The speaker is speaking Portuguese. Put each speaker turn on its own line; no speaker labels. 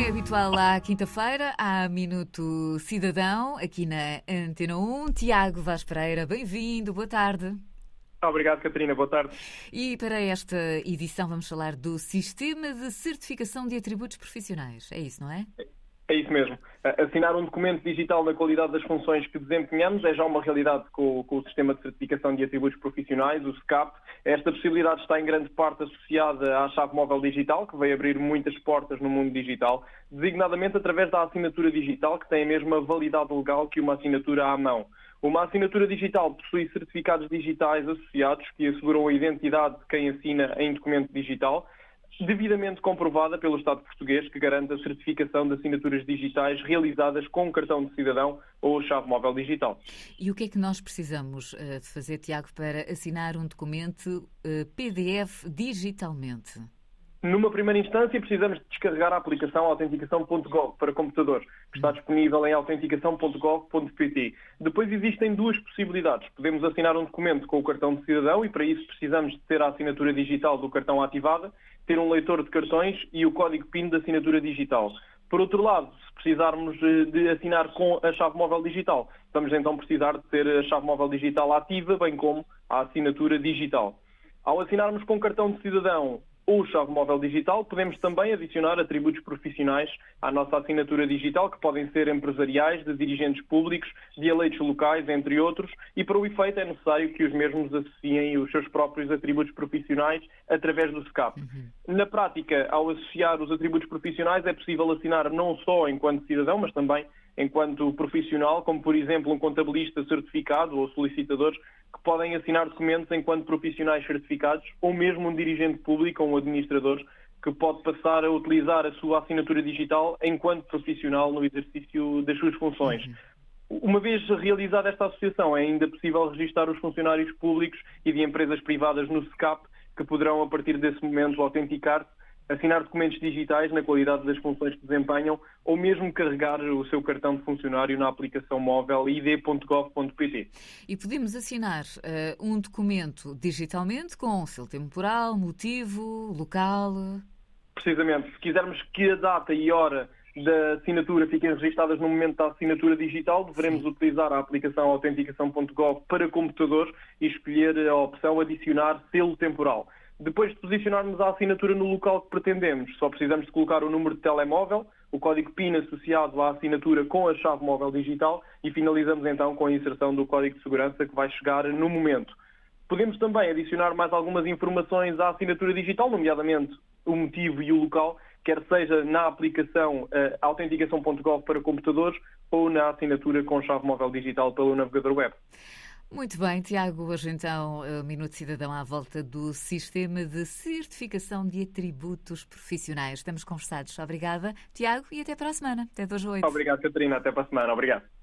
É habitual à quinta-feira, há Minuto Cidadão, aqui na Antena 1. Tiago Vaz Pereira, bem-vindo, boa tarde.
Obrigado, Catarina, boa tarde.
E para esta edição vamos falar do Sistema de Certificação de Atributos Profissionais, é isso, não é?
é é isso mesmo. Assinar um documento digital na qualidade das funções que desempenhamos é já uma realidade com, com, o Sistema de Certificação de Atributos Profissionais, o SCAP. Esta possibilidade está em grande parte associada à chave móvel digital, que vai abrir muitas portas no mundo digital, designadamente através da assinatura digital, que tem a mesma validade legal que uma assinatura à mão. Uma assinatura digital possui certificados digitais associados que asseguram a identidade de quem assina em documento digital, devidamente comprovada pelo Estado português, que garante a certificação de assinaturas digitais realizadas com cartão de cidadão ou chave móvel digital.
E o que é que nós precisamos uh, de fazer, Tiago, para assinar um documento eh, PDF digitalmente?
Numa primeira instância, precisamos descarregar a aplicação autenticação.gov para computadores, que está disponível em autenticação.gov.pt. Depois existem duas possibilidades. Podemos assinar um documento com o cartão de cidadão e para isso precisamos de ter a assinatura digital do cartão ativada, ter um leitor de cartões e o código PIN da assinatura digital. Por outro lado, se precisarmos de assinar com a chave móvel digital, vamos então precisar de ter a chave móvel digital ativa, bem como a assinatura digital. Ao assinarmos com cartão de cidadão ou chave móvel digital, podemos também adicionar atributos profissionais à nossa assinatura digital, que podem ser empresariais, de dirigentes públicos, de eleitos locais, entre outros, e para o efeito é necessário que os mesmos associem os seus próprios atributos profissionais através do SCAP. Uhum. Na prática, ao associar os atributos profissionais, é possível assinar não só enquanto cidadão, mas também enquanto profissional, como por exemplo um contabilista certificado ou solicitadores que podem assinar documentos enquanto profissionais certificados, ou mesmo um dirigente público ou um administrador que pode passar a utilizar a sua assinatura digital enquanto profissional no exercício das suas funções. Uma vez realizada esta associação, é ainda possível registrar os funcionários públicos e de empresas privadas no SCAP, que poderão, a partir desse momento, autenticar-se assinar documentos digitais na qualidade das funções que desempenham ou mesmo carregar o seu cartão de funcionário na aplicação móvel id.gov.pt.
E podemos assinar uh, um documento digitalmente com seu temporal, motivo, local?
Precisamente. Se quisermos que a data e hora da assinatura fiquem registadas no momento da assinatura digital, devemos Sim. utilizar a aplicação autenticação.gov para computadores e escolher a opção adicionar selo temporal. Depois de posicionarmos a assinatura no local que pretendemos, só precisamos de colocar o número de telemóvel, o código PIN associado à assinatura com a chave móvel digital e finalizamos então com a inserção do código de segurança que vai chegar no momento. Podemos também adicionar mais algumas informações à assinatura digital, nomeadamente o motivo e o local, quer seja na aplicação uh, autenticação.gov para computadores ou na assinatura com chave móvel digital pelo navegador web.
Muito bem, Tiago. Hoje então, Minuto Cidadão à volta do Sistema de Certificação de Atributos Profissionais. Estamos conversados. Obrigada, Tiago, e até para a semana. Até 2 a 8.
Obrigado, Catarina. Até para a semana. Obrigado.